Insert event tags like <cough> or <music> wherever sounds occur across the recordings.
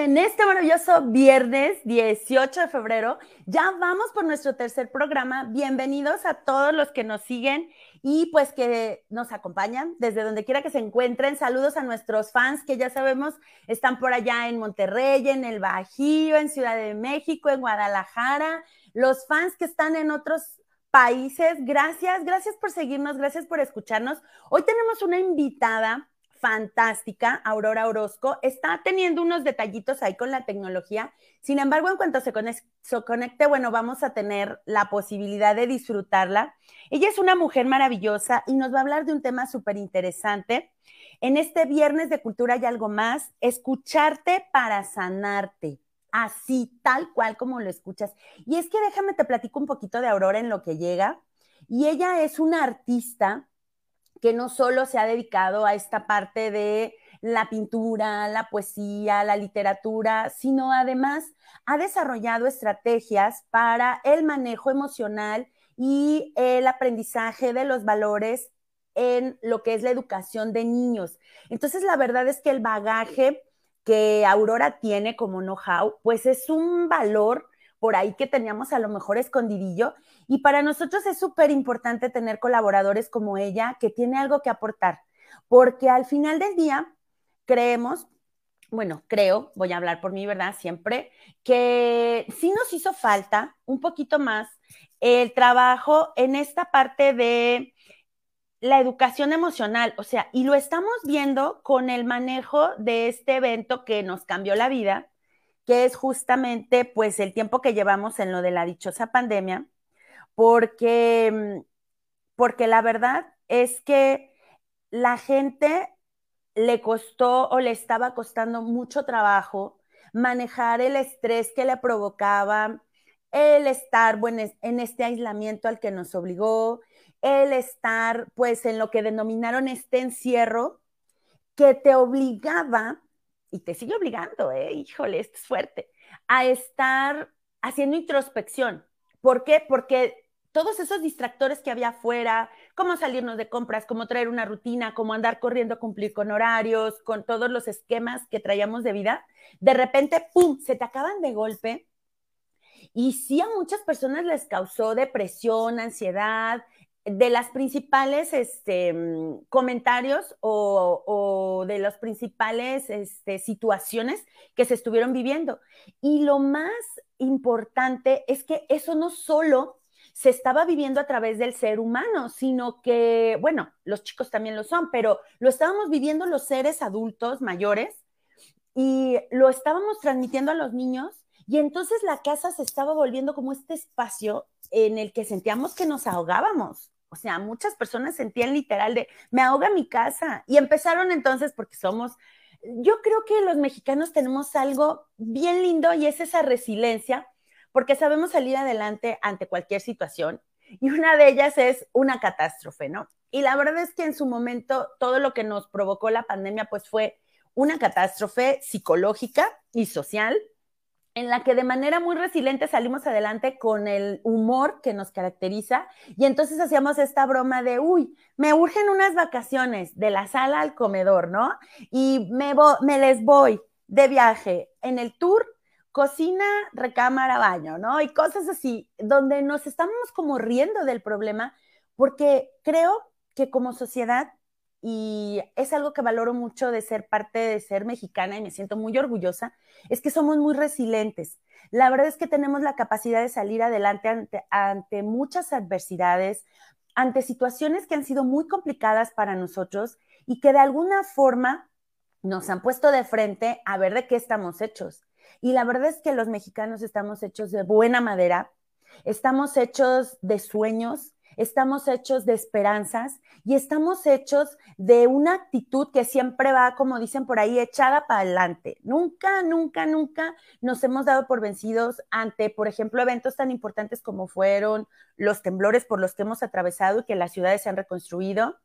En este maravilloso viernes 18 de febrero. Ya vamos por nuestro tercer programa. Bienvenidos a todos los que nos siguen y pues que nos acompañan desde donde quiera que se encuentren. Saludos a nuestros fans que ya sabemos están por allá en Monterrey, en el Bajío, en Ciudad de México, en Guadalajara. Los fans que están en otros países, gracias, gracias por seguirnos, gracias por escucharnos. Hoy tenemos una invitada fantástica, Aurora Orozco, está teniendo unos detallitos ahí con la tecnología. Sin embargo, en cuanto se, conecte, bueno, vamos a tener la posibilidad de disfrutarla. Ella es una mujer maravillosa y nos va a hablar de un tema súper interesante. En este viernes de cultura y algo más, escucharte para sanarte, así, tal cual como lo escuchas. Y es que déjame te platico un poquito de Aurora en lo que llega. Y ella es una artista que no solo se ha dedicado a esta parte de la pintura, la poesía, la literatura, sino además ha desarrollado estrategias para el manejo emocional y el aprendizaje de los valores en lo que es la educación de niños. Entonces, la verdad es que el bagaje que Aurora tiene como know-how, pues es un valor por ahí que teníamos a lo mejor escondidillo. Y para nosotros es súper importante tener colaboradores como ella que tiene algo que aportar, porque al final del día creemos, bueno, creo, voy a hablar por mí, ¿verdad? Siempre, que sí nos hizo falta un poquito más el trabajo en esta parte de la educación emocional, o sea, y lo estamos viendo con el manejo de este evento que nos cambió la vida, que es justamente pues el tiempo que llevamos en lo de la dichosa pandemia, porque, mm, porque la verdad es que la gente le costó o le estaba costando mucho trabajo manejar el estrés que le provocaba el estar bueno, en este aislamiento al que nos obligó, el estar pues en lo que denominaron este encierro que te obligaba y te sigue obligando, ¿eh? híjole, esto es fuerte, a estar haciendo introspección. ¿Por qué? Porque todos esos distractores que había afuera, cómo salirnos de compras, cómo traer una rutina, cómo andar corriendo cumplir con horarios, con todos los esquemas que traíamos de vida, de repente, ¡pum!, se te acaban de golpe. Y sí a muchas personas les causó depresión, ansiedad, de las principales este, mm, comentarios o, de las principales este, situaciones que se estuvieron viviendo. Y lo más importante es que eso no solo se estaba viviendo a través del ser humano, sino que, bueno, los chicos también lo son, pero lo estábamos viviendo los seres adultos mayores y lo estábamos transmitiendo a los niños y entonces la casa se estaba volviendo como este espacio en el que sentíamos que nos ahogábamos. O sea, muchas personas sentían literal de, me ahoga mi casa. Y empezaron entonces, porque somos, yo creo que los mexicanos tenemos algo bien lindo y es esa resiliencia, porque sabemos salir adelante ante cualquier situación. Y una de ellas es una catástrofe, ¿no? Y la verdad es que en su momento todo lo que nos provocó la pandemia, pues fue una catástrofe psicológica y social en la que de manera muy resiliente salimos adelante con el humor que nos caracteriza y entonces hacíamos esta broma de, uy, me urgen unas vacaciones de la sala al comedor, ¿no? Y me, me les voy de viaje en el tour, cocina, recámara, baño, ¿no? Y cosas así, donde nos estamos como riendo del problema, porque creo que como sociedad y es algo que valoro mucho de ser parte de ser mexicana y me siento muy orgullosa, es que somos muy resilientes. La verdad es que tenemos la capacidad de salir adelante ante, ante muchas adversidades, ante situaciones que han sido muy complicadas para nosotros y que de alguna forma nos han puesto de frente a ver de qué estamos hechos. Y la verdad es que los mexicanos estamos hechos de buena madera, estamos hechos de sueños, estamos hechos de esperanzas y estamos hechos de una actitud que siempre va, como dicen por ahí, echada para adelante. Nunca, nunca, nunca nos hemos dado por vencidos ante, por ejemplo, eventos tan importantes como fueron los temblores por los que hemos atravesado y que las ciudades se han reconstruido.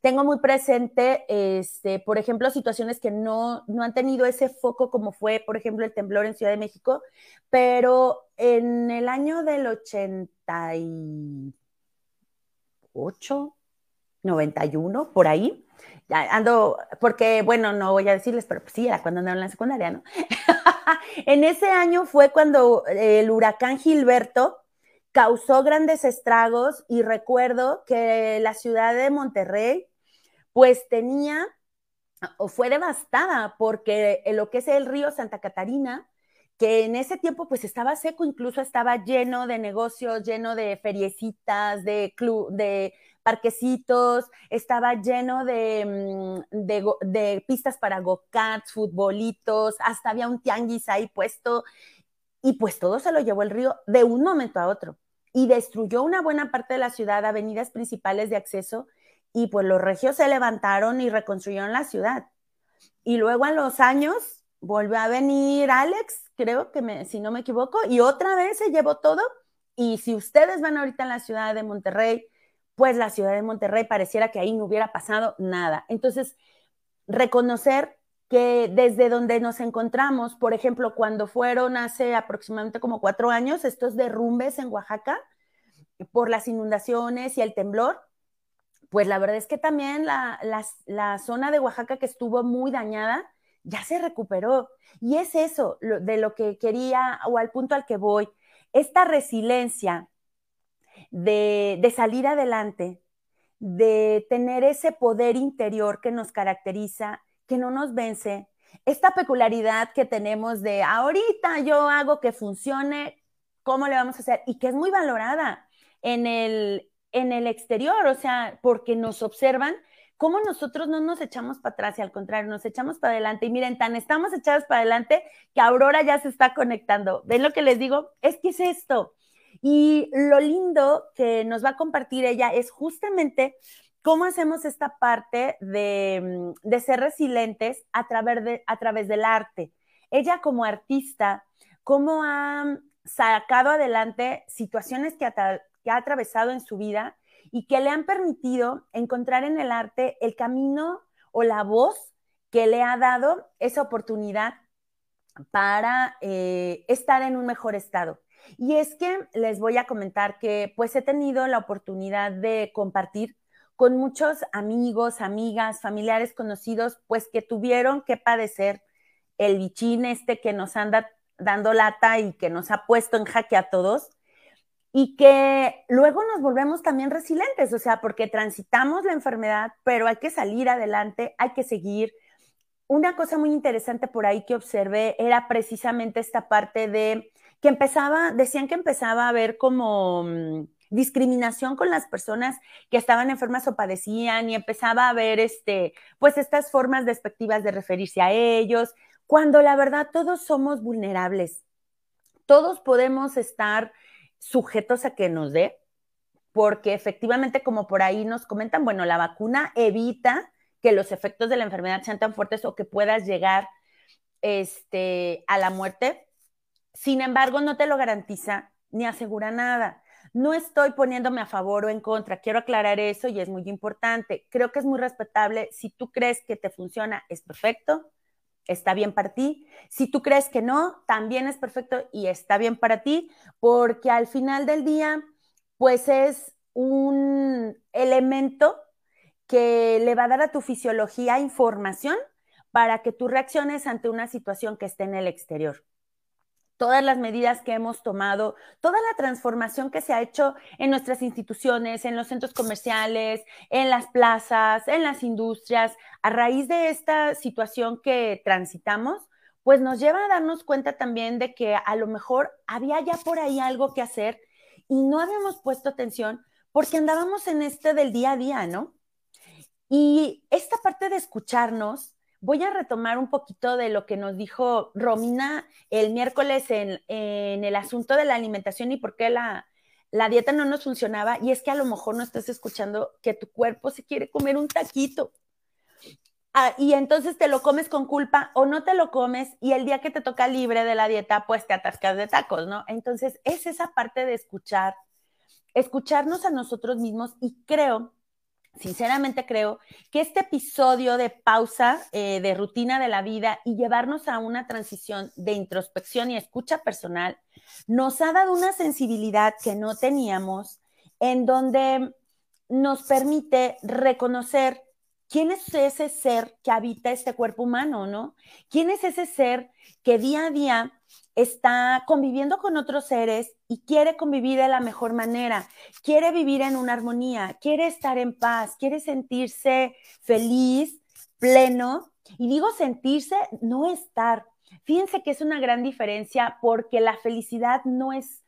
Tengo muy presente, este, por ejemplo, situaciones que no, no han tenido ese foco como fue, por ejemplo, el temblor en Ciudad de México, pero en el año del 88, 91, por ahí. Ando, porque, bueno, no voy a decirles, pero pues sí, era cuando andaba en la secundaria, ¿no? <laughs> en ese año fue cuando el huracán Gilberto causó grandes estragos y recuerdo que la ciudad de Monterrey, pues tenía o fue devastada porque lo que es el río Santa Catarina, que en ese tiempo pues estaba seco, incluso estaba lleno de negocios, lleno de feriecitas, de, club, de parquecitos, estaba lleno de, mm, de, pistas para go-karts, futbolitos, hasta había un tianguis ahí puesto y pues todo se lo llevó el río de un momento a otro y destruyó una buena parte de la ciudad, avenidas principales de acceso y pues los regios se levantaron y reconstruyeron la ciudad. Y luego a los años volvió a venir Alex creo que me, si no me equivoco, y otra vez se llevó todo. Y si ustedes van ahorita en la ciudad de Monterrey, pues la ciudad de Monterrey pareciera que ahí no hubiera pasado nada. Entonces, reconocer que desde donde nos encontramos, por ejemplo, cuando fueron hace aproximadamente como cuatro años estos derrumbes en Oaxaca por las inundaciones y el temblor, pues la verdad es que también la, la zona de Oaxaca que estuvo muy dañada, ya se recuperó. Y es eso de lo que quería o al punto al que voy, esta resiliencia de, de salir adelante, de tener ese poder interior que nos caracteriza, que no nos vence, esta peculiaridad que tenemos de ahorita yo hago que funcione, ¿cómo le vamos a hacer? Y que es muy valorada en el, en el exterior, o sea, porque nos observan cómo nosotros no nos echamos para atrás y al contrario, nos echamos para adelante. Y miren, tan estamos echados para adelante que Aurora ya se está conectando. ¿Ven lo que les digo? Es que es esto. Y lo lindo que nos va a compartir ella es justamente cómo hacemos esta parte de, mm, ser resilientes a través, de, a través del arte. Ella como artista, cómo ha sacado adelante situaciones que que ha atravesado en su vida y que le han permitido encontrar en el arte el camino o la voz que le ha dado esa oportunidad para eh, estar en un mejor estado. Y es que les voy a comentar que pues he tenido la oportunidad de compartir con muchos amigos, amigas, familiares conocidos, pues que tuvieron que padecer el bichín este que nos anda dando lata y que nos ha puesto en jaque a todos y que luego nos volvemos también resilientes, o sea, porque transitamos la enfermedad, pero hay que salir adelante, hay que seguir. Una cosa muy interesante por ahí que observé era precisamente esta parte de que empezaba, decían que empezaba a haber como mm, discriminación con las personas que estaban enfermas o padecían y empezaba a haber este, pues estas formas despectivas de referirse a ellos, cuando la verdad todos somos vulnerables. Todos podemos estar sujetos a que nos dé, porque efectivamente, como por ahí nos comentan, bueno, la vacuna evita que los efectos de la enfermedad sean tan fuertes o que puedas llegar este, a la muerte. Sin embargo, no te lo garantiza ni asegura nada. No estoy poniéndome a favor o en contra, quiero aclarar eso y es muy importante. Creo que es muy respetable. Si tú crees que te funciona, es perfecto está bien para ti. Si tú crees que no, también es perfecto y está bien para ti, porque al final del día, pues es un elemento que le va a dar a tu fisiología información para que tú reacciones ante una situación que esté en el exterior todas las medidas que hemos tomado, toda la transformación que se ha hecho en nuestras instituciones, en los centros comerciales, en las plazas, en las industrias, a raíz de esta situación que transitamos, pues nos lleva a darnos cuenta también de que a lo mejor había ya por ahí algo que hacer y no habíamos puesto atención porque andábamos en este del día a día, ¿no? Y esta parte de escucharnos, voy a retomar un poquito de lo que nos dijo Romina el miércoles en, el asunto de la alimentación y por qué la, dieta no nos funcionaba. Y es que a lo mejor no estás escuchando que tu cuerpo se quiere comer un taquito. Ah, y entonces te lo comes con culpa o no te lo comes y el día que te toca libre de la dieta, pues te atascas de tacos, ¿no? Entonces es esa parte de escuchar, escucharnos a nosotros mismos y creo sinceramente creo que este episodio de pausa, eh, de rutina de la vida y llevarnos a una transición de introspección y escucha personal, nos ha dado una sensibilidad que no teníamos, en donde nos permite reconocer quién es ese ser que habita este cuerpo humano, ¿no? ¿Quién es ese ser que día a día está conviviendo con otros seres y quiere convivir de la mejor manera, quiere vivir en una armonía, quiere estar en paz, quiere sentirse feliz, pleno. Y digo sentirse, no estar. Fíjense que es una gran diferencia porque la felicidad no es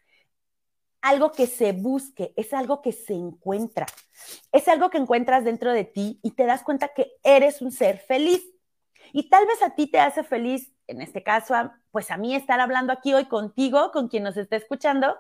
algo que se busque, es algo que se encuentra. Es algo que encuentras dentro de ti y te das cuenta que eres un ser feliz. Y tal vez a ti te hace feliz, en este caso, pues a mí estar hablando aquí hoy contigo, con quien nos está escuchando,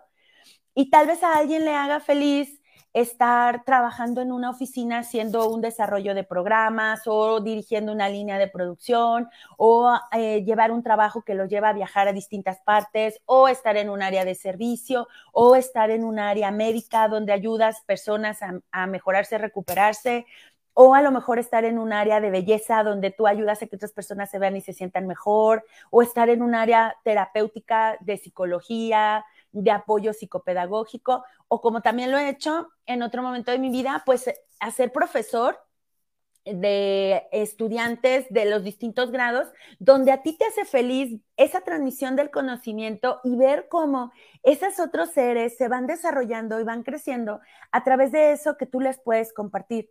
y tal vez a alguien le haga feliz estar trabajando en una oficina haciendo un desarrollo de programas o dirigiendo una línea de producción o eh, llevar un trabajo que lo lleva a viajar a distintas partes o estar en un área de servicio o estar en un área médica donde ayudas personas a, a mejorarse, recuperarse o a lo mejor estar en un área de belleza donde tú ayudas a que otras personas se vean y se sientan mejor, o estar en un área terapéutica de psicología, de apoyo psicopedagógico, o como también lo he hecho en otro momento de mi vida, pues hacer profesor de estudiantes de los distintos grados, donde a ti te hace feliz esa transmisión del conocimiento y ver cómo esos otros seres se van desarrollando y van creciendo a través de eso que tú les puedes compartir.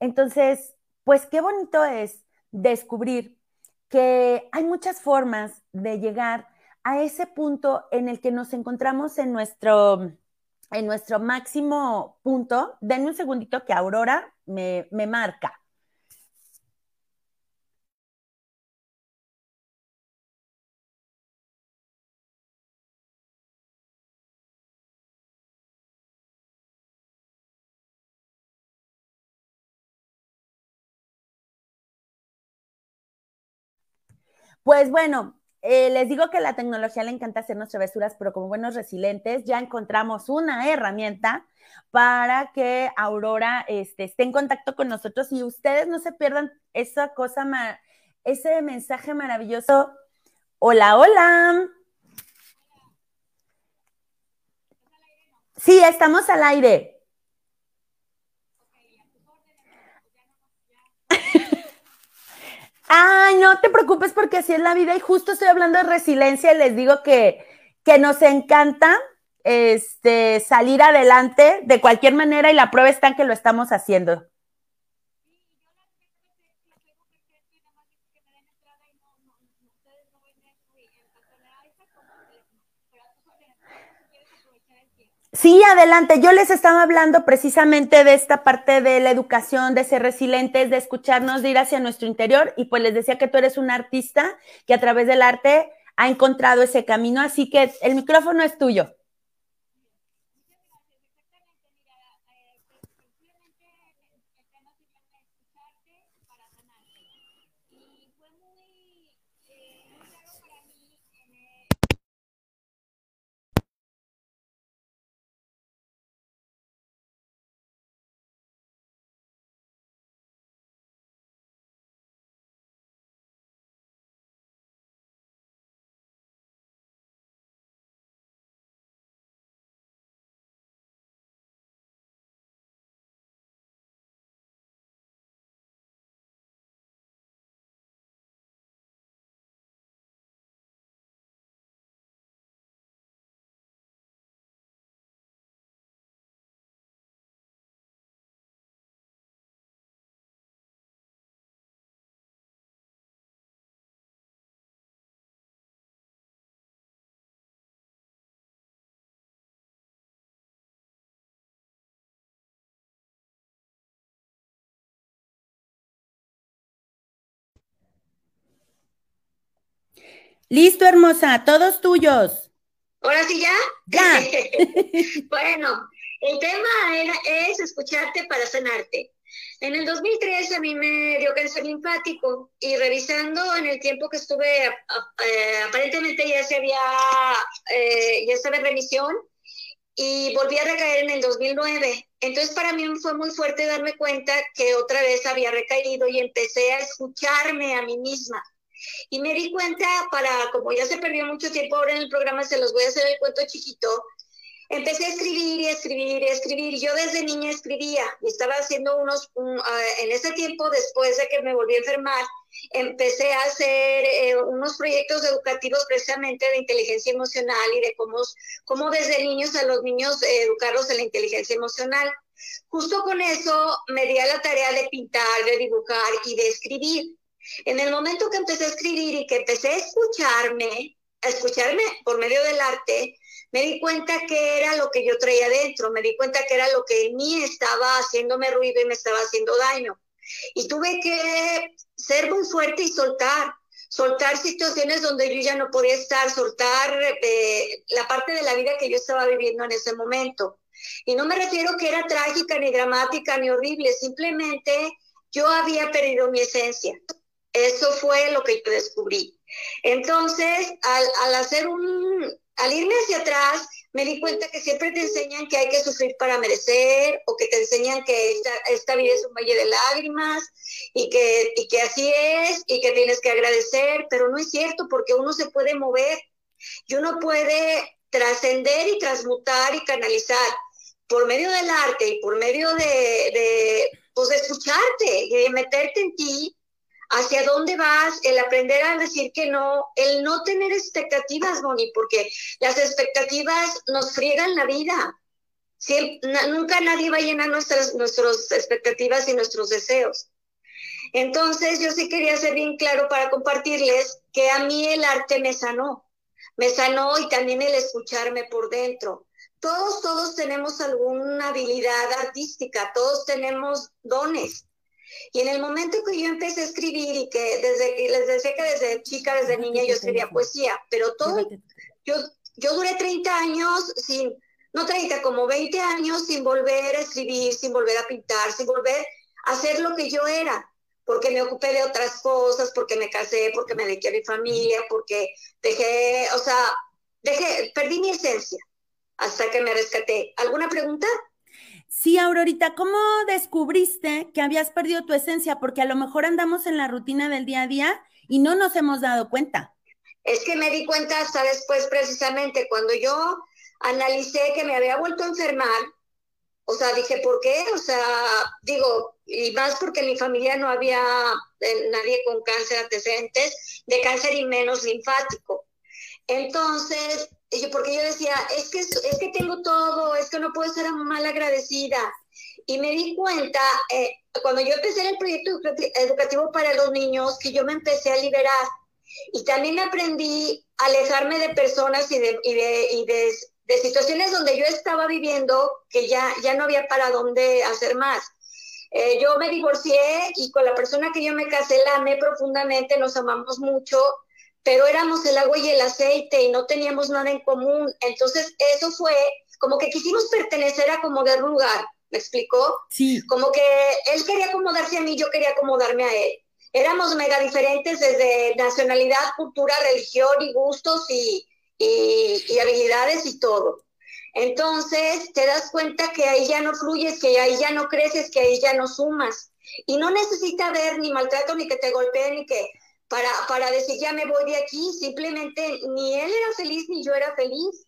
Entonces, pues qué bonito es descubrir que hay muchas formas de llegar a ese punto en el que nos encontramos en nuestro, en nuestro máximo punto. Denme un segundito que Aurora me, me marca. Pues bueno, eh, les digo que la tecnología le encanta hacernos travesuras, pero como buenos resilientes ya encontramos una herramienta para que Aurora este, esté en contacto con nosotros y ustedes no se pierdan esa cosa, ese mensaje maravilloso. Hola, hola. Sí, estamos al aire. Ay, no te preocupes porque así es la vida y justo estoy hablando de resiliencia y les digo que, que nos encanta este, salir adelante de cualquier manera y la prueba está en que lo estamos haciendo. Sí, adelante. Yo les estaba hablando precisamente de esta parte de la educación, de ser resilientes, de escucharnos, de ir hacia nuestro interior. Y pues les decía que tú eres un artista que a través del arte ha encontrado ese camino. Así que el micrófono es tuyo. Listo, hermosa, todos tuyos. ¿Ahora sí ya? Ya. <laughs> bueno, el tema es escucharte para sanarte. En el 2003 a mí me dio cáncer linfático y revisando en el tiempo que estuve, eh, aparentemente ya se había, eh, ya estaba en remisión y volví a recaer en el 2009. Entonces para mí fue muy fuerte darme cuenta que otra vez había recaído y empecé a escucharme a mí misma y me di cuenta, para, como ya se perdió mucho tiempo ahora en el programa, se los voy a hacer el cuento chiquito, empecé a escribir y escribir y escribir. Yo desde niña escribía y estaba haciendo unos, ah, en ese tiempo, después de que me volví a enfermar, empecé a hacer eh, unos proyectos educativos precisamente de inteligencia emocional y de cómo, cómo desde niños a los niños educarlos en la inteligencia emocional. Justo con eso me di a la tarea de pintar, de dibujar y de escribir. En el momento que empecé a escribir y que empecé a escucharme, a escucharme por medio del arte, me di cuenta que era lo que yo traía dentro, me di cuenta que era lo que en mí estaba haciéndome ruido y me estaba haciendo daño. Y tuve que ser muy fuerte y soltar, soltar situaciones donde yo ya no podía estar, soltar eh, la parte de la vida que yo estaba viviendo en ese momento. Y no me refiero que era trágica, ni dramática, ni horrible, simplemente yo había perdido mi esencia. Eso fue lo que yo descubrí. Entonces, al, hacer un, al irme hacia atrás, me di cuenta que siempre te enseñan que hay que sufrir para merecer o que te enseñan que esta, vida es un valle de lágrimas y que, así es y que tienes que agradecer, pero no es cierto porque uno se puede mover y uno puede trascender y transmutar y canalizar por medio del arte y por medio de, de, pues, de escucharte y de meterte en ti hacia dónde vas, el aprender a decir que no, el no tener expectativas, Moni, porque las expectativas nos friegan la vida. nunca nadie va a llenar nuestras, nuestras expectativas y nuestros deseos. Entonces, yo sí quería ser bien claro para compartirles que a mí el arte me sanó, me sanó y también el escucharme por dentro. Todos, todos tenemos alguna habilidad artística, todos tenemos dones. Y en el momento que yo empecé a escribir y que desde les decía que desde chica, desde niña yo escribía poesía, pero todo, yo, yo duré 30 años sin, no 30, como 20 años sin volver a escribir, sin volver a pintar, sin volver a hacer lo que yo era, porque me ocupé de otras cosas, porque me casé, porque me dediqué a mi familia, porque dejé, o sea, dejé, perdí mi esencia hasta que me rescaté. ¿Alguna pregunta? Sí, Aurorita, ¿cómo descubriste que habías perdido tu esencia? Porque a lo mejor andamos en la rutina del día a día y no nos hemos dado cuenta. Es que me di cuenta hasta después, precisamente, cuando yo analicé que me había vuelto a enfermar. O sea, dije, ¿por qué? O sea, digo, y más porque en mi familia no había eh, nadie con cáncer antecedentes, de cáncer y menos linfático. Entonces, porque yo decía, es que, es que tengo todo, es que no puedo ser mal agradecida. Y me di cuenta, eh, cuando yo empecé el proyecto educativo para los niños, que yo me empecé a liberar. Y también aprendí a alejarme de personas y de, y de, y de, de situaciones donde yo estaba viviendo que ya, ya no había para dónde hacer más. Eh, yo me divorcié y con la persona que yo me casé la amé profundamente, nos amamos mucho pero éramos el agua y el aceite y no teníamos nada en común. Entonces, eso fue como que quisimos pertenecer a como de lugar, ¿me explicó? Sí. Como que él quería acomodarse a mí, yo quería acomodarme a él. Éramos mega diferentes desde nacionalidad, cultura, religión y gustos y, y, y habilidades y todo. Entonces, te das cuenta que ahí ya no fluyes, que ahí ya no creces, que ahí ya no sumas. Y no necesita haber ni maltrato, ni que te golpeen, ni que para, para decir ya me voy de aquí, simplemente ni él era feliz ni yo era feliz.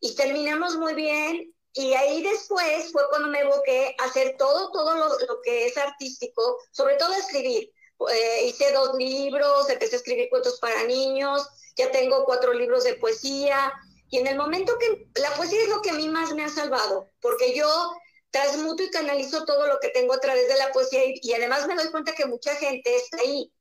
Y terminamos muy bien y ahí después fue cuando me evoqué a hacer todo, todo lo, que es artístico, sobre todo escribir. Eh, hice dos libros, empecé a escribir cuentos para niños, ya tengo cuatro libros de poesía. Y en el momento que la poesía es lo que a mí más me ha salvado, porque yo transmuto y canalizo todo lo que tengo a través de la poesía y además me doy cuenta que mucha gente está ahí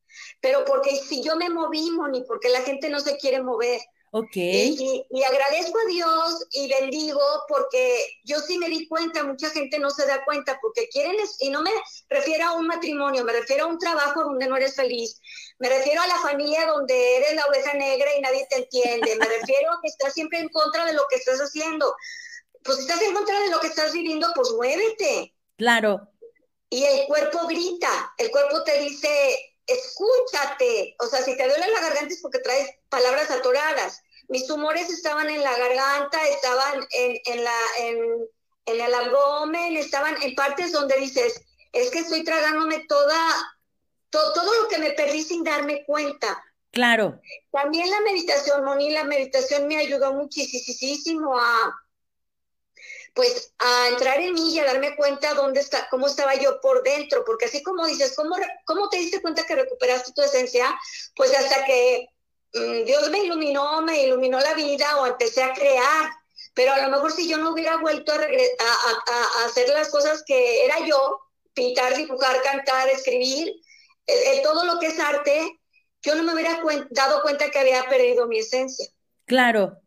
pero porque si yo me moví, Moni, porque la gente no se quiere mover. Ok. Y, y, agradezco a Dios y bendigo porque yo sí me di cuenta, mucha gente no se da cuenta porque quieren, y no me refiero a un matrimonio, me refiero a un trabajo donde no eres feliz, me refiero a la familia donde eres la oveja negra y nadie te entiende, me <laughs> refiero a que estás siempre en contra de lo que estás haciendo. Pues si estás en contra de lo que estás viviendo, pues muévete. Claro. Y el cuerpo grita, el cuerpo te dice, escúchate. O sea, si te duele la garganta es porque traes palabras atoradas. Mis tumores estaban en la garganta, estaban en, en, la, en, en el abdomen, estaban en partes donde dices, es que estoy tragándome toda, todo lo que me perdí sin darme cuenta. Claro. También la meditación, Moni, la meditación me ayudó muchísimo a, pues a entrar en mí y a darme cuenta dónde está, cómo estaba yo por dentro, porque así como dices, ¿cómo, cómo te diste cuenta que recuperaste tu esencia? Pues hasta que mm, Dios me iluminó, me iluminó la vida o empecé a crear. Pero a lo mejor si yo no hubiera vuelto a, a, a, hacer las cosas que era yo, pintar, dibujar, cantar, escribir, eh, eh, todo lo que es arte, yo no me hubiera dado cuenta que había perdido mi esencia. Claro.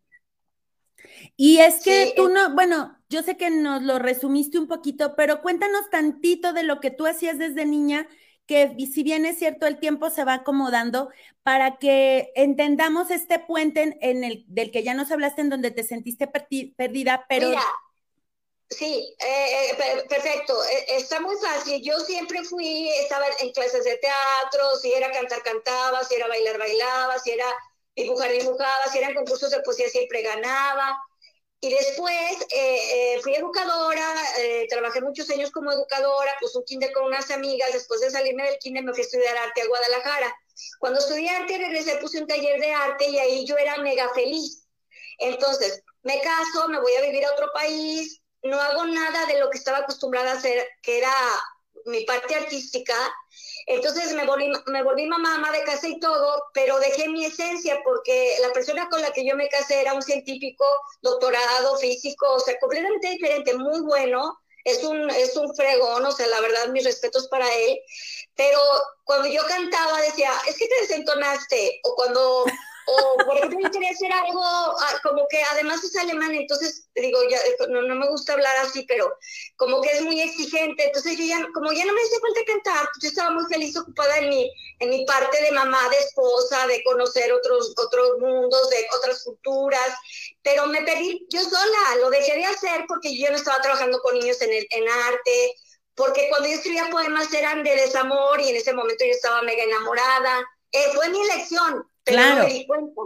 Y es que tú no, bueno, yo sé que nos lo resumiste un poquito, pero cuéntanos tantito de lo que tú hacías desde niña, que si bien es cierto, el tiempo se va acomodando para que entendamos este puente en, el del que ya nos hablaste, en donde te sentiste perdida, pero... Mira, sí, eh, eh, perfecto, e, está muy fácil. Yo siempre fui, estaba en clases de teatro, si era cantar, cantaba, si era bailar, bailaba, si era dibujar, dibujaba, si eran concursos de poesía, siempre ganaba. Y después eh, eh, fui educadora, eh, trabajé muchos años como educadora, pues un kinder con unas amigas, después de salirme del kinder me fui a estudiar arte a Guadalajara. Cuando estudié arte regresé, puse un taller de arte y ahí yo era mega feliz. Entonces, me caso, me voy a vivir a otro país, no hago nada de lo que estaba acostumbrada a hacer, que era mi parte artística, entonces me volví, me volví mamá, mamá de casa y todo, pero dejé mi esencia porque la persona con la que yo me casé era un científico, doctorado, físico, o sea, completamente diferente, muy bueno. Es un, es un fregón, o sea, la verdad, mis respetos para él. Pero cuando yo cantaba decía, es que te desentonaste. O cuando o por ejemplo, yo quería hacer algo ah, como que además es alemán, entonces digo, ya, no, no, me gusta hablar así, pero como que es muy exigente, entonces yo ya, como ya no me hacía falta cantar, pues yo estaba muy feliz ocupada en mi, en mi parte de mamá, de esposa, de conocer otros, otros mundos, de otras culturas, pero me pedí yo sola, lo dejé de hacer porque yo no estaba trabajando con niños en, el, en arte, porque cuando yo escribía poemas eran de desamor y en ese momento yo estaba mega enamorada. Eh, fue mi elección, claro. no me di cuenta.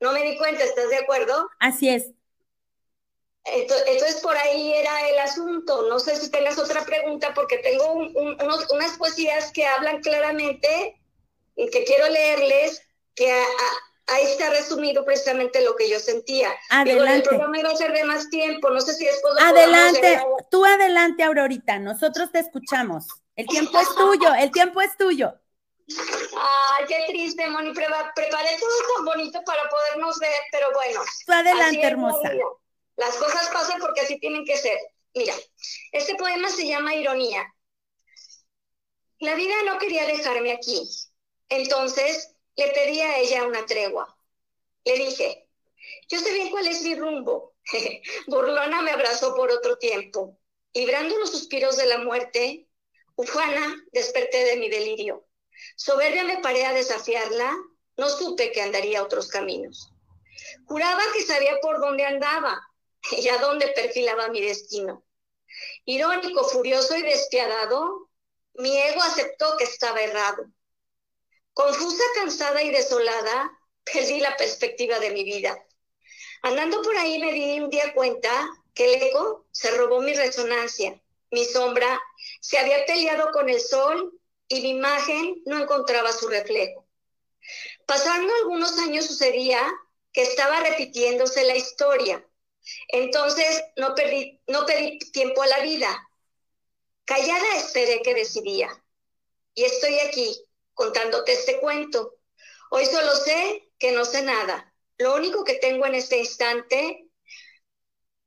No me di cuenta, ¿estás de acuerdo? Así es. Entonces, por ahí era el asunto. No sé si tengas otra pregunta, porque tengo unas poesías que hablan claramente y que quiero leerles, que ahí está resumido precisamente lo que yo sentía. Adelante. el programa iba a ser de más tiempo, no sé si después... Adelante, tú adelante, Aurorita, nosotros te escuchamos. El tiempo es <laughs> tuyo, el tiempo es tuyo. Ay, qué triste, Moni. preparé todo tan bonito para podernos ver, pero bueno. adelante, hermosa. Las cosas pasan porque así tienen que ser. Mira, este poema se llama Ironía. La vida no quería dejarme aquí. Entonces le pedí a ella una tregua. Le dije, yo sé bien cuál es mi rumbo. <laughs> Burlona me abrazó por otro tiempo. Librando los suspiros de la muerte, ufana, desperté de mi delirio. Soberbia me paré a desafiarla, no supe que andaría otros caminos. Juraba que sabía por dónde andaba y a dónde perfilaba mi destino. Irónico, furioso y despiadado, mi ego aceptó que estaba errado. Confusa, cansada y desolada, perdí la perspectiva de mi vida. Andando por ahí me di un día cuenta que el ego se robó mi resonancia. Mi sombra se había peleado con el sol y mi imagen no encontraba su reflejo. Pasando algunos años sucedía que estaba repitiéndose la historia. Entonces no, perdí, no pedí tiempo a la vida. Callada esperé que decidía. Y estoy aquí contándote este cuento. Hoy solo sé que no sé nada. Lo único que tengo en este instante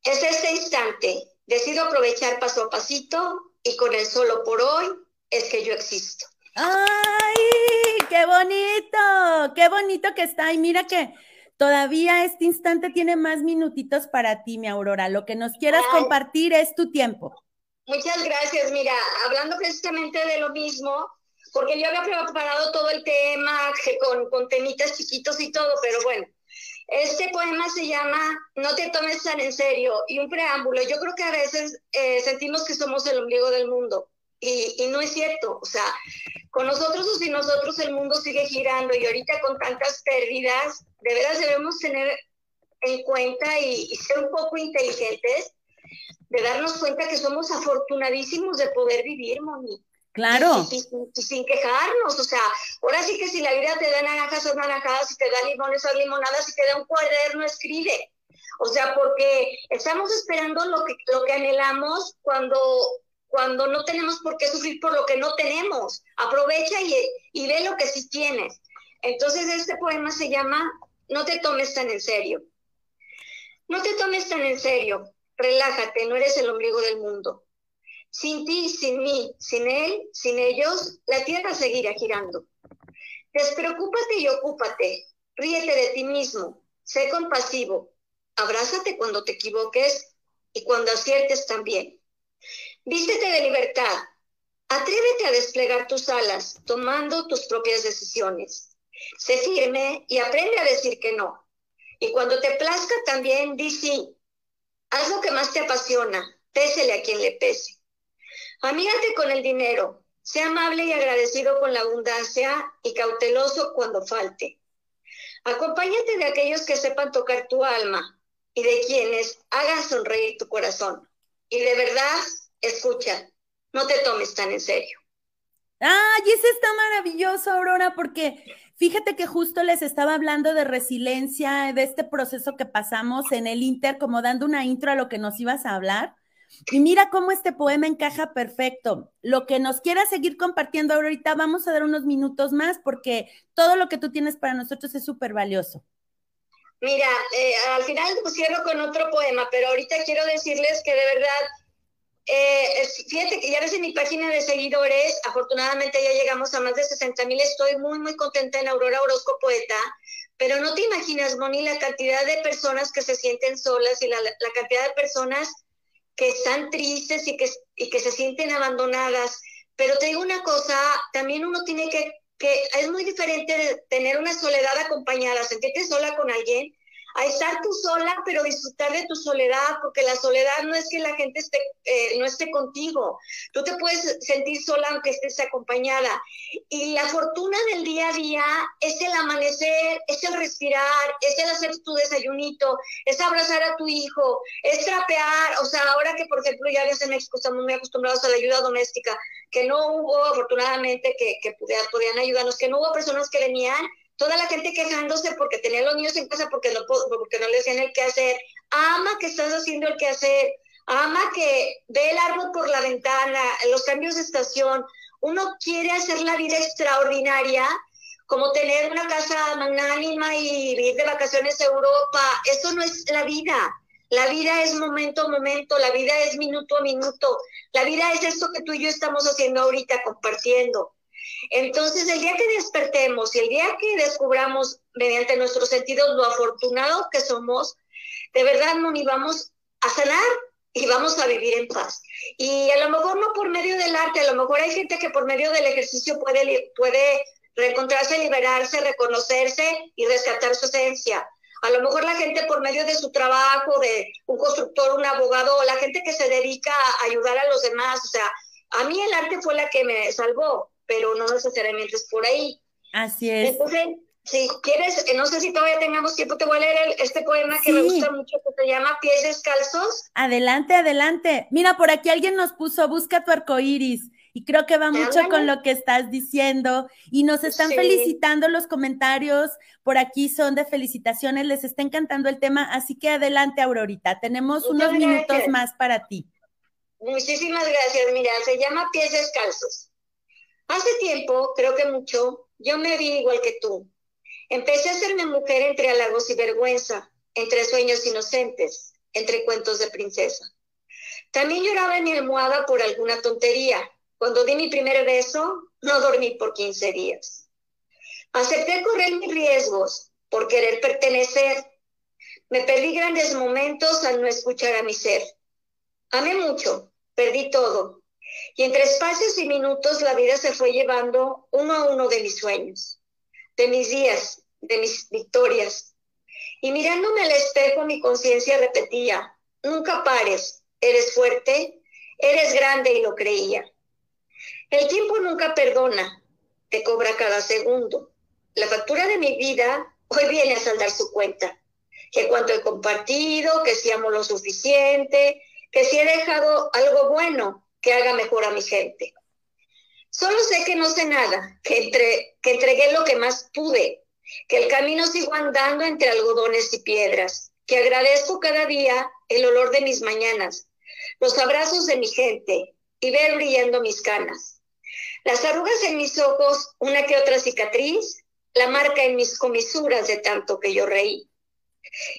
es este instante. Decido aprovechar paso a pasito y con el solo por hoy es que yo existo. ¡Ay! ¡Qué bonito! ¡Qué bonito que está! Y mira que todavía este instante tiene más minutitos para ti, mi Aurora. Lo que nos quieras compartir es tu tiempo. Muchas gracias. Mira, hablando precisamente de lo mismo, porque yo había preparado todo el tema con, con temitas chiquitos y todo, pero bueno, este poema se llama No te tomes tan en serio y un preámbulo. Yo creo que a veces eh, sentimos que somos el ombligo del mundo y, no es cierto, o sea, con nosotros o sin nosotros el mundo sigue girando y ahorita con tantas pérdidas, de veras debemos tener en cuenta y, ser un poco inteligentes de darnos cuenta que somos afortunadísimos de poder vivir, Moni. Claro. Y, sin quejarnos, o sea, ahora sí que si la vida te da naranjas, son naranjadas, si te da limones, son limonadas, si te da un cuaderno, escribe. O sea, porque estamos esperando lo que, lo que anhelamos cuando, cuando no tenemos por qué sufrir por lo que no tenemos. Aprovecha y, ve lo que sí tienes. Entonces, este poema se llama No te tomes tan en serio. No te tomes tan en serio. Relájate, no eres el ombligo del mundo. Sin ti, sin mí, sin él, sin ellos, la tierra seguirá girando. Despreocúpate y ocúpate. Ríete de ti mismo. Sé compasivo. Abrázate cuando te equivoques y cuando aciertes también. Vístete de libertad. Atrévete a desplegar tus alas, tomando tus propias decisiones. Sé firme y aprende a decir que no. Y cuando te plazca también, di sí. Haz lo que más te apasiona, pésele a quien le pese. Amígate con el dinero, sea amable y agradecido con la abundancia y cauteloso cuando falte. Acompáñate de aquellos que sepan tocar tu alma y de quienes hagan sonreír tu corazón. Y de verdad, escucha, no te tomes tan en serio. Ay, ese está maravilloso, Aurora, porque fíjate que justo les estaba hablando de resiliencia, de este proceso que pasamos en el Inter, como dando una intro a lo que nos ibas a hablar. Y mira cómo este poema encaja perfecto. Lo que nos quieras seguir compartiendo ahorita, vamos a dar unos minutos más porque todo lo que tú tienes para nosotros es súper valioso. Mira, eh, al final cierro con otro poema, pero ahorita quiero decirles que de verdad, eh, fíjate que ya ves en mi página de seguidores, afortunadamente ya llegamos a más de 60 mil, estoy muy, muy contenta en Aurora Orozco Poeta, pero no te imaginas, Moni, la cantidad de personas que se sienten solas y la, la cantidad de personas que están tristes y que, y que se sienten abandonadas. Pero te digo una cosa, también uno tiene que, que es muy diferente tener una soledad acompañada, sentirte sola con alguien, a estar tú sola, pero disfrutar de tu soledad, porque la soledad no es que la gente esté, eh, no esté contigo. Tú te puedes sentir sola aunque estés acompañada. Y la fortuna del día a día es el amanecer, es el respirar, es el hacer tu desayunito, es abrazar a tu hijo, es trapear. O sea, ahora que, por ejemplo, ya en México estamos muy acostumbrados a la ayuda doméstica, que no hubo, afortunadamente, que, que podían ayudarnos, que no hubo personas que venían toda la gente quejándose porque tenía los niños en casa porque no, porque no le hacían el que hacer. Ama que estás haciendo el que hacer. Ama que ve el árbol por la ventana, los cambios de estación. Uno quiere hacer la vida extraordinaria, como tener una casa magnánima y ir de vacaciones a Europa. Eso no es la vida. La vida es momento a momento, la vida es minuto a minuto. La vida es esto que tú y yo estamos haciendo ahorita, compartiendo. Entonces, el día que despertemos y el día que descubramos mediante nuestros sentidos lo afortunados que somos, de verdad, Moni, vamos a sanar y vamos a vivir en paz. Y a lo mejor no por medio del arte, a lo mejor hay gente que por medio del ejercicio puede, puede reencontrarse, liberarse, reconocerse y rescatar su esencia. A lo mejor la gente por medio de su trabajo, de un constructor, un abogado, la gente que se dedica a ayudar a los demás. O sea, a mí el arte fue la que me salvó pero no necesariamente es por ahí. Así es. Entonces, si quieres, no sé si todavía tengamos tiempo, te voy a leer este poema que me gusta mucho, que se llama Pies Descalzos. Adelante, adelante. Mira, por aquí alguien nos puso, busca tu arco iris. Y creo que va mucho con lo que estás diciendo. Y nos están felicitando los comentarios. Por aquí son de felicitaciones. Les está encantando el tema. Así que adelante, Aurorita. Tenemos unos minutos más para ti. Muchísimas gracias. Mira, se llama Pies Descalzos. Hace tiempo, creo que mucho, yo me vi igual que tú. Empecé a hacerme mujer entre halagos y vergüenza, entre sueños inocentes, entre cuentos de princesa. También lloraba en mi almohada por alguna tontería. Cuando di mi primer beso, no dormí por 15 días. Acepté correr mis riesgos por querer pertenecer. Me perdí grandes momentos al no escuchar a mi ser. Amé mucho, perdí todo, y entre espacios y minutos la vida se fue llevando uno a uno de mis sueños, de mis días, de mis victorias. Y mirándome al espejo mi conciencia repetía, nunca pares, eres fuerte, eres grande y lo creía. El tiempo nunca perdona, te cobra cada segundo. La factura de mi vida hoy viene a saldar su cuenta. Que cuanto he compartido, que si amo lo suficiente, que si he dejado algo bueno, que haga mejor a mi gente. Solo sé que no sé nada, que, entre, que entregué lo que más pude, que el camino sigo andando entre algodones y piedras, que agradezco cada día el olor de mis mañanas, los abrazos de mi gente y ver brillando mis canas. Las arrugas en mis ojos, una que otra cicatriz, la marca en mis comisuras de tanto que yo reí.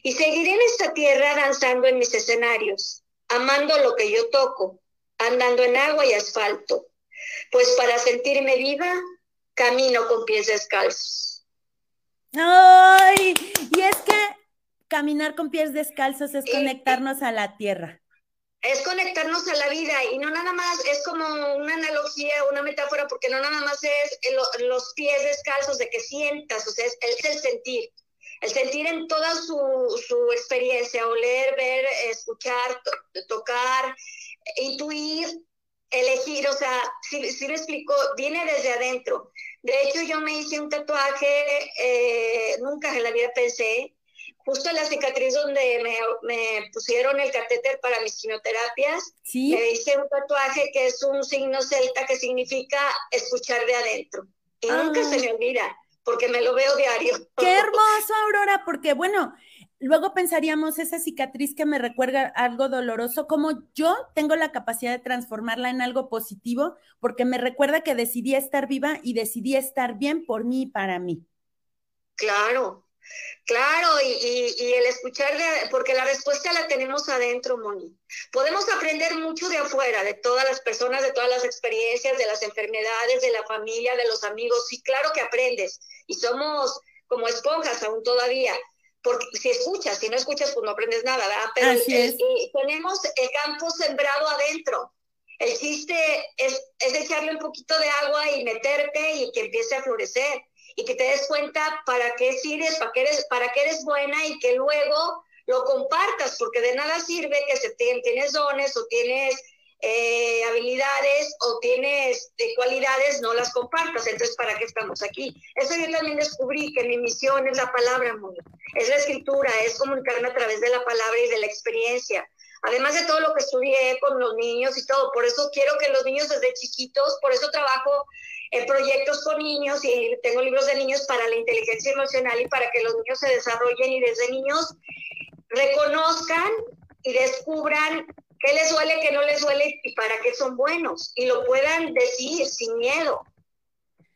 Y seguiré en esta tierra danzando en mis escenarios, amando lo que yo toco, andando en agua y asfalto, pues para sentirme viva, camino con pies descalzos. ¡Ay! Y es que caminar con pies descalzos es conectarnos a la tierra. Es conectarnos a la vida y no nada más, es como una analogía, una metáfora, porque no nada más es los pies descalzos de que sientas, o sea, es, el sentir. El sentir en toda su, su experiencia, oler, ver, escuchar, tocar, intuir, elegir, o sea, si, si me explico, viene desde adentro. De hecho, yo me hice un tatuaje, eh, nunca en la vida pensé, justo en la cicatriz donde me, pusieron el catéter para mis quimioterapias, me hice un tatuaje que es un signo celta que significa escuchar de adentro. Y nunca se me olvida, porque me lo veo diario. Qué <laughs> hermoso, Aurora, porque bueno, luego pensaríamos esa cicatriz que me recuerda algo doloroso, como yo tengo la capacidad de transformarla en algo positivo, porque me recuerda que decidí estar viva y decidí estar bien por mí y para mí. Claro, Claro, y, el escuchar, de, porque la respuesta la tenemos adentro, Moni. Podemos aprender mucho de afuera, de todas las personas, de todas las experiencias, de las enfermedades, de la familia, de los amigos. Sí, claro que aprendes. Y somos como esponjas aún todavía. Porque si escuchas, si no escuchas, pues no aprendes nada, ¿verdad? Pero tenemos el campo sembrado adentro. El chiste es, es echarle un poquito de agua y meterte y que empiece a florecer y que te des cuenta para qué sirves, para qué eres, para qué eres buena y que luego lo compartas, porque de nada sirve que se tienes dones o tienes eh, habilidades o tienes eh, cualidades, no las compartas. Entonces, ¿para qué estamos aquí? Eso yo también descubrí que mi misión es la palabra, es la escritura, es comunicarme a través de la palabra y de la experiencia. Además de todo lo que estudié con los niños y todo, por eso quiero que los niños desde chiquitos, por eso trabajo en proyectos con niños y tengo libros de niños para la inteligencia emocional y para que los niños se desarrollen y desde niños reconozcan y descubran qué les duele, qué no les duele y para qué son buenos y lo puedan decir sin miedo.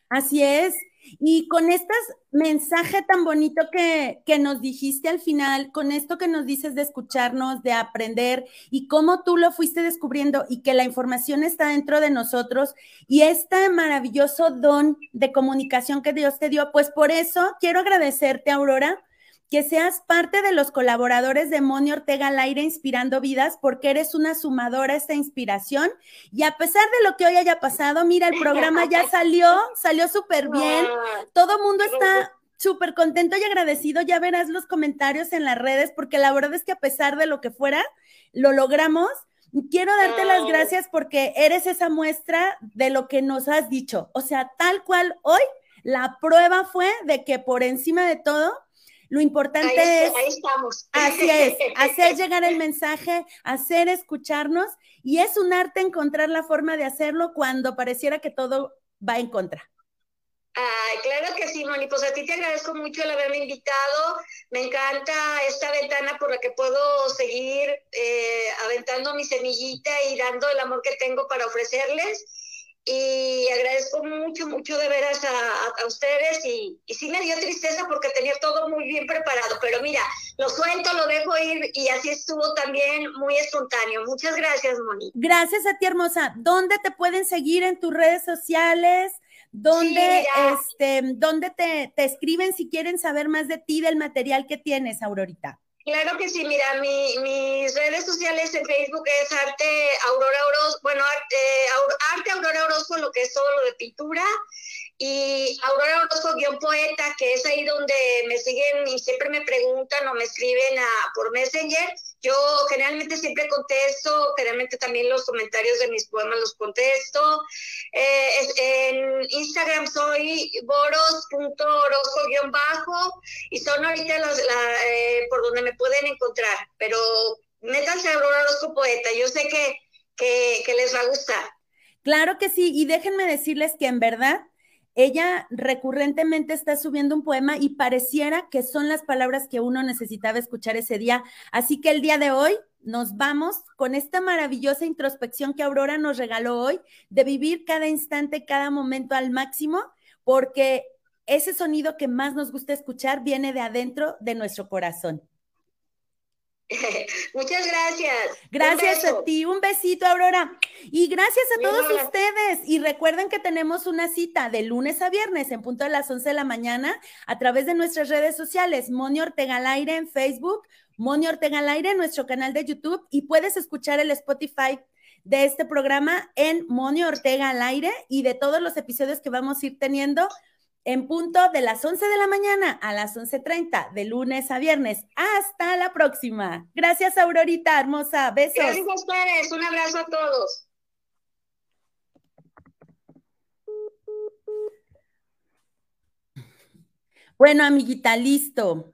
Así es. Y con este mensaje tan bonito que, que, nos dijiste al final, con esto que nos dices de escucharnos, de aprender y cómo tú lo fuiste descubriendo y que la información está dentro de nosotros y este maravilloso don de comunicación que Dios te dio, pues por eso quiero agradecerte, Aurora, que seas parte de los colaboradores de Moni Ortega al aire inspirando vidas, porque eres una sumadora a esta inspiración. Y a pesar de lo que hoy haya pasado, mira, el programa ya salió, salió súper bien. Ah, Todo mundo está súper contento y agradecido. Ya verás los comentarios en las redes, porque la verdad es que a pesar de lo que fuera, lo logramos. Quiero darte las gracias porque eres esa muestra de lo que nos has dicho. O sea, tal cual hoy, la prueba fue de que por encima de todo, lo importante es, así es, hacer llegar el mensaje, hacer escucharnos y es un arte encontrar la forma de hacerlo cuando pareciera que todo va en contra. Ay, claro que sí, Moni. Pues a ti te agradezco mucho el haberme invitado. Me encanta esta ventana por la que puedo seguir eh, aventando mi semillita y dando el amor que tengo para ofrecerles y agradezco mucho, mucho de veras a, ustedes y, y, sí me dio tristeza porque tenía todo muy bien preparado, pero mira, lo suelto, lo dejo ir y así estuvo también muy espontáneo. Muchas gracias, Moni. Gracias a ti, hermosa. ¿Dónde te pueden seguir en tus redes sociales? ¿Dónde, este, ¿dónde te, te escriben si quieren saber más de ti, del material que tienes, Aurorita? Claro que sí, mira, mi, mis redes sociales en Facebook es Arte Aurora Orozco, bueno, Arte, Arte Aurora Orozco, lo que es todo lo de pintura, y Aurora Orozco guion poeta, que es ahí donde me siguen y siempre me preguntan o me escriben por Messenger, yo generalmente siempre contesto, generalmente también los comentarios de mis poemas los contesto. Eh, en Instagram soy boros.orozco-bajo y son ahorita los, eh, por donde me pueden encontrar. Pero métanse a Orozco Poeta, yo sé que, que les va a gustar. Claro que sí, y déjenme decirles que en verdad ella recurrentemente está subiendo un poema y pareciera que son las palabras que uno necesitaba escuchar ese día. Así que el día de hoy nos vamos con esta maravillosa introspección que Aurora nos regaló hoy, de vivir cada instante, cada momento al máximo, porque ese sonido que más nos gusta escuchar viene de adentro de nuestro corazón. <laughs> Muchas gracias. Gracias a ti. Un besito, Aurora. Y gracias a todos ustedes. Y recuerden que tenemos una cita de lunes a viernes en punto de las 11 de la mañana a través de nuestras redes sociales, Moni Ortega al aire en Facebook, Moni Ortega al aire en nuestro canal de YouTube y puedes escuchar el Spotify de este programa en Moni Ortega al aire y de todos los episodios que vamos a ir teniendo en punto de las 11 de la mañana a las 11.30, de lunes a viernes. Hasta la próxima. Gracias, Aurorita, hermosa. Besos. Gracias a ustedes. Un abrazo a todos. Bueno, amiguita, listo.